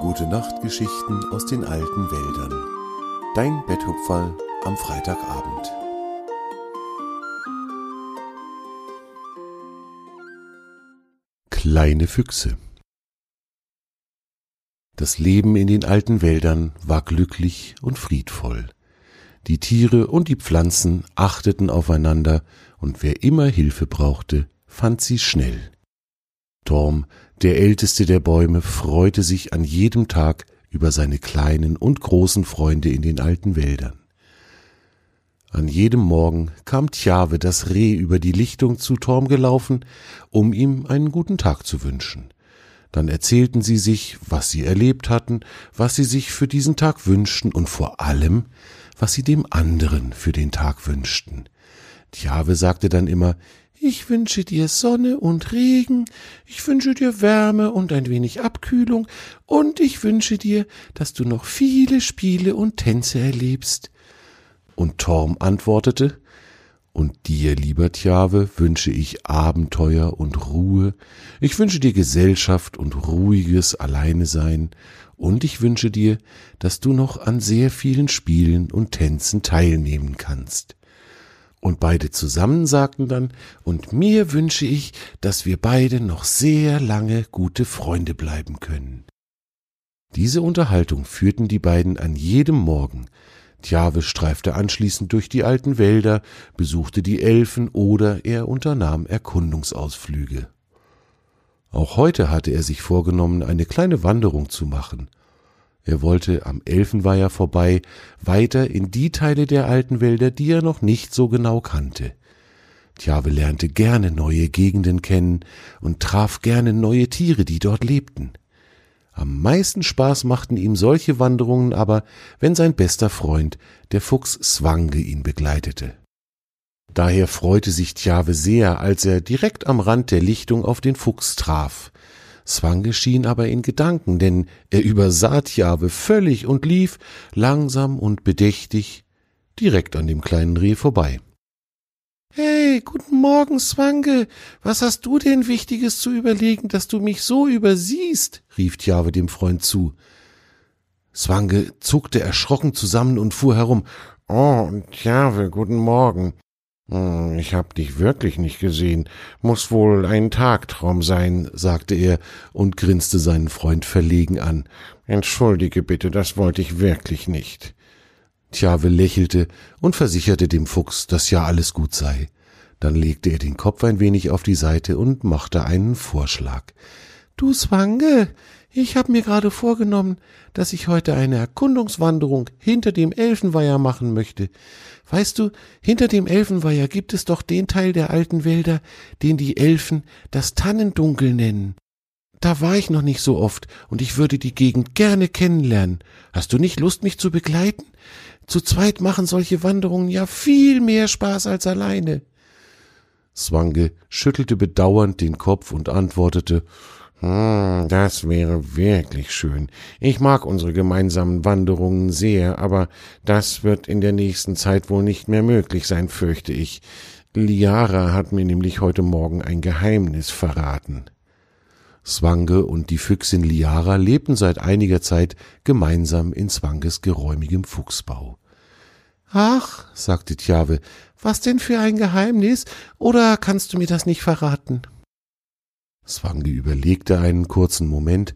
Gute Nachtgeschichten aus den alten Wäldern. Dein Betthupferl am Freitagabend. Kleine Füchse. Das Leben in den alten Wäldern war glücklich und friedvoll. Die Tiere und die Pflanzen achteten aufeinander, und wer immer Hilfe brauchte, fand sie schnell. Torm, der älteste der Bäume, freute sich an jedem Tag über seine kleinen und großen Freunde in den alten Wäldern. An jedem Morgen kam Tjave das Reh über die Lichtung zu Torm gelaufen, um ihm einen guten Tag zu wünschen. Dann erzählten sie sich, was sie erlebt hatten, was sie sich für diesen Tag wünschten und vor allem, was sie dem anderen für den Tag wünschten. Tjave sagte dann immer, ich wünsche dir Sonne und Regen, ich wünsche dir Wärme und ein wenig Abkühlung, und ich wünsche dir, dass du noch viele Spiele und Tänze erlebst. Und Torm antwortete, und dir, lieber Tjave, wünsche ich Abenteuer und Ruhe, ich wünsche dir Gesellschaft und ruhiges Alleinesein, und ich wünsche dir, dass du noch an sehr vielen Spielen und Tänzen teilnehmen kannst. Und beide zusammen sagten dann, und mir wünsche ich, dass wir beide noch sehr lange gute Freunde bleiben können. Diese Unterhaltung führten die beiden an jedem Morgen. Tjave streifte anschließend durch die alten Wälder, besuchte die Elfen oder er unternahm Erkundungsausflüge. Auch heute hatte er sich vorgenommen, eine kleine Wanderung zu machen – er wollte am Elfenweiher vorbei, weiter in die Teile der alten Wälder, die er noch nicht so genau kannte. Tjave lernte gerne neue Gegenden kennen und traf gerne neue Tiere, die dort lebten. Am meisten Spaß machten ihm solche Wanderungen aber, wenn sein bester Freund, der Fuchs Swange, ihn begleitete. Daher freute sich Tjave sehr, als er direkt am Rand der Lichtung auf den Fuchs traf. Swange schien aber in Gedanken, denn er übersah Tjave völlig und lief, langsam und bedächtig, direkt an dem kleinen Reh vorbei. Hey, guten Morgen, Swange. Was hast du denn Wichtiges zu überlegen, dass du mich so übersiehst? rief Tjave dem Freund zu. Swange zuckte erschrocken zusammen und fuhr herum. Oh, Tjave, guten Morgen. Hm, ich hab dich wirklich nicht gesehen. Muss wohl ein Tagtraum sein, sagte er und grinste seinen Freund verlegen an. Entschuldige bitte, das wollte ich wirklich nicht. Tjave lächelte und versicherte dem Fuchs, dass ja alles gut sei. Dann legte er den Kopf ein wenig auf die Seite und machte einen Vorschlag. Du Swange, ich habe mir gerade vorgenommen, dass ich heute eine Erkundungswanderung hinter dem Elfenweiher machen möchte. Weißt du, hinter dem Elfenweiher gibt es doch den Teil der alten Wälder, den die Elfen das Tannendunkel nennen. Da war ich noch nicht so oft, und ich würde die Gegend gerne kennenlernen. Hast du nicht Lust, mich zu begleiten? Zu zweit machen solche Wanderungen ja viel mehr Spaß als alleine. Swange schüttelte bedauernd den Kopf und antwortete hm, das wäre wirklich schön. Ich mag unsere gemeinsamen Wanderungen sehr, aber das wird in der nächsten Zeit wohl nicht mehr möglich sein, fürchte ich. Liara hat mir nämlich heute Morgen ein Geheimnis verraten. Swange und die Füchsin Liara lebten seit einiger Zeit gemeinsam in Swanges geräumigem Fuchsbau. Ach, sagte Tjave, was denn für ein Geheimnis? Oder kannst du mir das nicht verraten? Swangi überlegte einen kurzen Moment,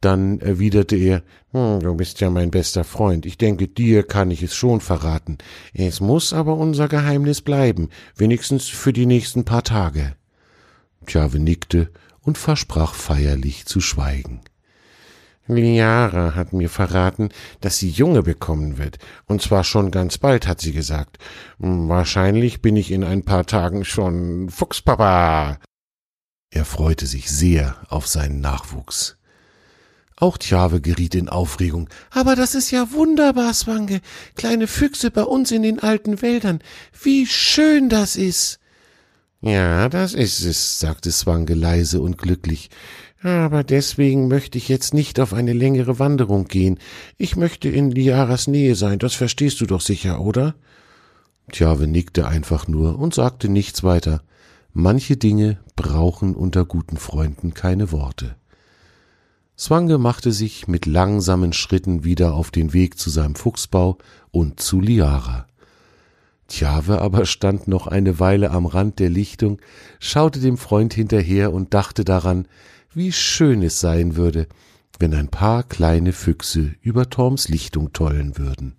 dann erwiderte er, hm, du bist ja mein bester Freund, ich denke, dir kann ich es schon verraten. Es muss aber unser Geheimnis bleiben, wenigstens für die nächsten paar Tage. Tjave nickte und versprach feierlich zu schweigen. Liara hat mir verraten, dass sie Junge bekommen wird, und zwar schon ganz bald, hat sie gesagt. Wahrscheinlich bin ich in ein paar Tagen schon Fuchspapa. Er freute sich sehr auf seinen Nachwuchs. Auch Tjave geriet in Aufregung. Aber das ist ja wunderbar, Swange. Kleine Füchse bei uns in den alten Wäldern. Wie schön das ist. Ja, das ist es, sagte Swange leise und glücklich. Aber deswegen möchte ich jetzt nicht auf eine längere Wanderung gehen. Ich möchte in Liaras Nähe sein, das verstehst du doch sicher, oder? Tjave nickte einfach nur und sagte nichts weiter. Manche Dinge brauchen unter guten Freunden keine Worte. Swange machte sich mit langsamen Schritten wieder auf den Weg zu seinem Fuchsbau und zu Liara. Tjawe aber stand noch eine Weile am Rand der Lichtung, schaute dem Freund hinterher und dachte daran, wie schön es sein würde, wenn ein paar kleine Füchse über Torms Lichtung tollen würden.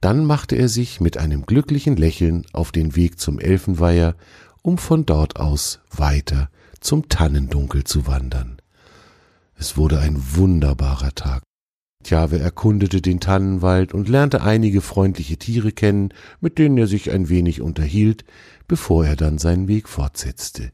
Dann machte er sich mit einem glücklichen Lächeln auf den Weg zum Elfenweiher, um von dort aus weiter zum Tannendunkel zu wandern. Es wurde ein wunderbarer Tag. Tjawe erkundete den Tannenwald und lernte einige freundliche Tiere kennen, mit denen er sich ein wenig unterhielt, bevor er dann seinen Weg fortsetzte.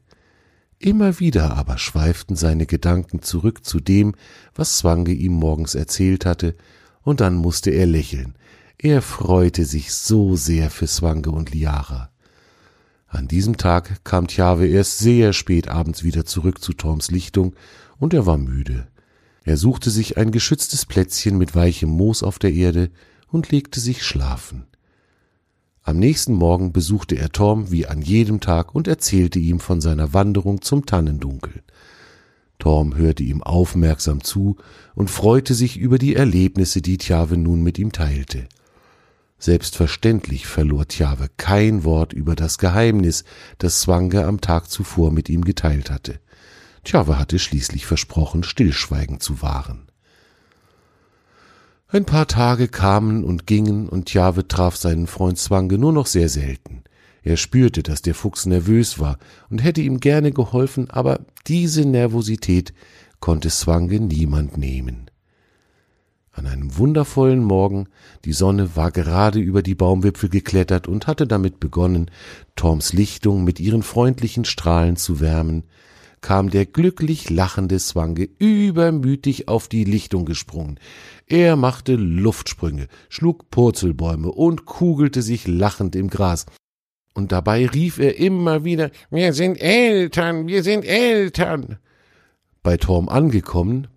Immer wieder aber schweiften seine Gedanken zurück zu dem, was Zwange ihm morgens erzählt hatte, und dann musste er lächeln. Er freute sich so sehr für Zwange und Liara. An diesem Tag kam Tjawe erst sehr spät abends wieder zurück zu Torms Lichtung, und er war müde. Er suchte sich ein geschütztes Plätzchen mit weichem Moos auf der Erde und legte sich schlafen. Am nächsten Morgen besuchte er Torm wie an jedem Tag und erzählte ihm von seiner Wanderung zum Tannendunkel. Torm hörte ihm aufmerksam zu und freute sich über die Erlebnisse, die Tjave nun mit ihm teilte. Selbstverständlich verlor Tjave kein Wort über das Geheimnis, das Zwange am Tag zuvor mit ihm geteilt hatte. Tjave hatte schließlich versprochen, Stillschweigen zu wahren. Ein paar Tage kamen und gingen, und Jave traf seinen Freund Zwange nur noch sehr selten. Er spürte, dass der Fuchs nervös war und hätte ihm gerne geholfen, aber diese Nervosität konnte Zwange niemand nehmen. An einem wundervollen Morgen, die Sonne war gerade über die Baumwipfel geklettert und hatte damit begonnen, Torms Lichtung mit ihren freundlichen Strahlen zu wärmen, kam der glücklich lachende Zwange übermütig auf die Lichtung gesprungen. Er machte Luftsprünge, schlug Purzelbäume und kugelte sich lachend im Gras. Und dabei rief er immer wieder Wir sind Eltern, wir sind Eltern. Bei Torm angekommen,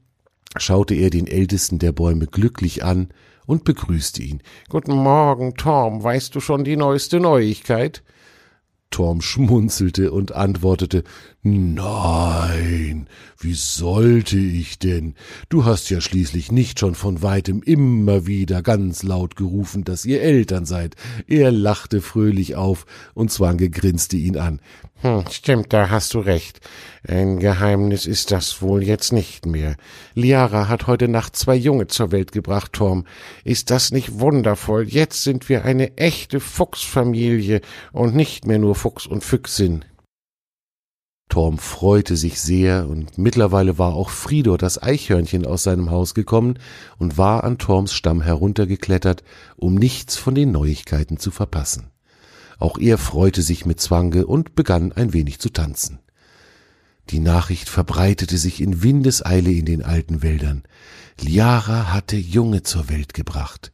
schaute er den ältesten der Bäume glücklich an und begrüßte ihn. Guten Morgen, Torm, weißt du schon die neueste Neuigkeit? Torm schmunzelte und antwortete Nein, wie sollte ich denn? Du hast ja schließlich nicht schon von weitem immer wieder ganz laut gerufen, dass ihr Eltern seid. Er lachte fröhlich auf, und Zwange grinste ihn an. Hm, stimmt, da hast du recht. Ein Geheimnis ist das wohl jetzt nicht mehr. Liara hat heute Nacht zwei Junge zur Welt gebracht, Tom. Ist das nicht wundervoll? Jetzt sind wir eine echte Fuchsfamilie und nicht mehr nur Fuchs und Füchsin. Torm freute sich sehr, und mittlerweile war auch Fridor das Eichhörnchen aus seinem Haus gekommen und war an Torms Stamm heruntergeklettert, um nichts von den Neuigkeiten zu verpassen. Auch er freute sich mit Zwange und begann ein wenig zu tanzen. Die Nachricht verbreitete sich in Windeseile in den alten Wäldern. Liara hatte Junge zur Welt gebracht.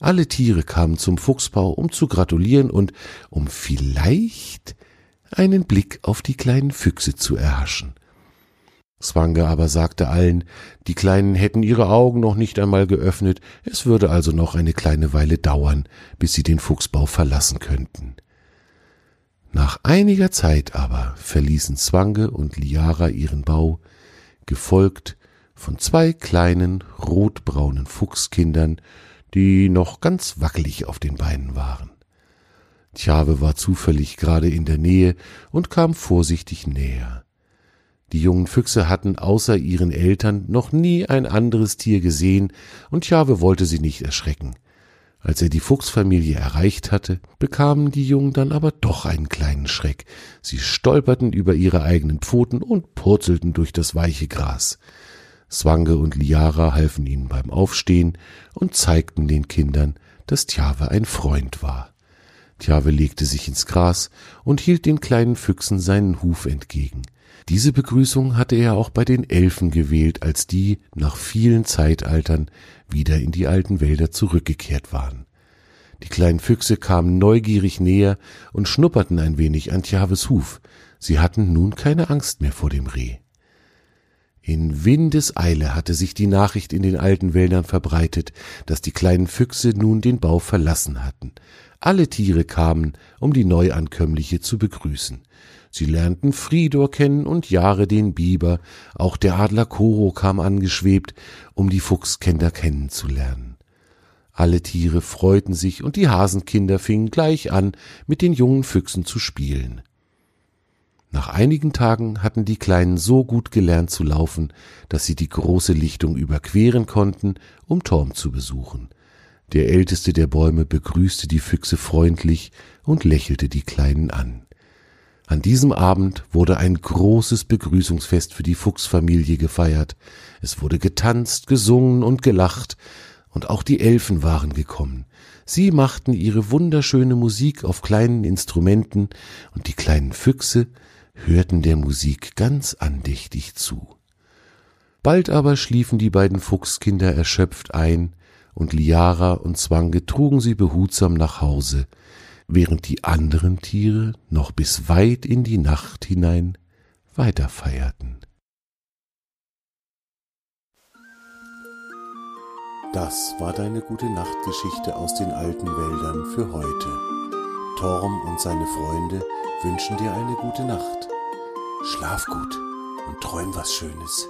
Alle Tiere kamen zum Fuchsbau, um zu gratulieren und um vielleicht einen Blick auf die kleinen Füchse zu erhaschen. Swange aber sagte allen, die Kleinen hätten ihre Augen noch nicht einmal geöffnet, es würde also noch eine kleine Weile dauern, bis sie den Fuchsbau verlassen könnten. Nach einiger Zeit aber verließen Zwange und Liara ihren Bau, gefolgt von zwei kleinen rotbraunen Fuchskindern, die noch ganz wackelig auf den Beinen waren. Tjave war zufällig gerade in der Nähe und kam vorsichtig näher. Die jungen Füchse hatten außer ihren Eltern noch nie ein anderes Tier gesehen, und Tjave wollte sie nicht erschrecken. Als er die Fuchsfamilie erreicht hatte, bekamen die Jungen dann aber doch einen kleinen Schreck. Sie stolperten über ihre eigenen Pfoten und purzelten durch das weiche Gras. Swange und Liara halfen ihnen beim Aufstehen und zeigten den Kindern, dass Tjave ein Freund war. Tjave legte sich ins Gras und hielt den kleinen Füchsen seinen Huf entgegen. Diese Begrüßung hatte er auch bei den Elfen gewählt, als die nach vielen Zeitaltern wieder in die alten Wälder zurückgekehrt waren. Die kleinen Füchse kamen neugierig näher und schnupperten ein wenig an Tjaves Huf. Sie hatten nun keine Angst mehr vor dem Reh. In Windeseile hatte sich die Nachricht in den alten Wäldern verbreitet, dass die kleinen Füchse nun den Bau verlassen hatten. Alle Tiere kamen, um die Neuankömmliche zu begrüßen. Sie lernten Fridor kennen und Jahre den Biber, auch der Adler Koro kam angeschwebt, um die Fuchskinder kennenzulernen. Alle Tiere freuten sich und die Hasenkinder fingen gleich an, mit den jungen Füchsen zu spielen. Nach einigen Tagen hatten die Kleinen so gut gelernt zu laufen, dass sie die große Lichtung überqueren konnten, um Torm zu besuchen. Der älteste der Bäume begrüßte die Füchse freundlich und lächelte die Kleinen an. An diesem Abend wurde ein großes Begrüßungsfest für die Fuchsfamilie gefeiert. Es wurde getanzt, gesungen und gelacht, und auch die Elfen waren gekommen. Sie machten ihre wunderschöne Musik auf kleinen Instrumenten, und die kleinen Füchse hörten der Musik ganz andächtig zu. Bald aber schliefen die beiden Fuchskinder erschöpft ein, und Liara und Zwange trugen sie behutsam nach Hause, während die anderen Tiere noch bis weit in die Nacht hinein weiterfeierten. Das war deine gute Nachtgeschichte aus den alten Wäldern für heute. Torm und seine Freunde wünschen dir eine gute Nacht. Schlaf gut und träum was Schönes.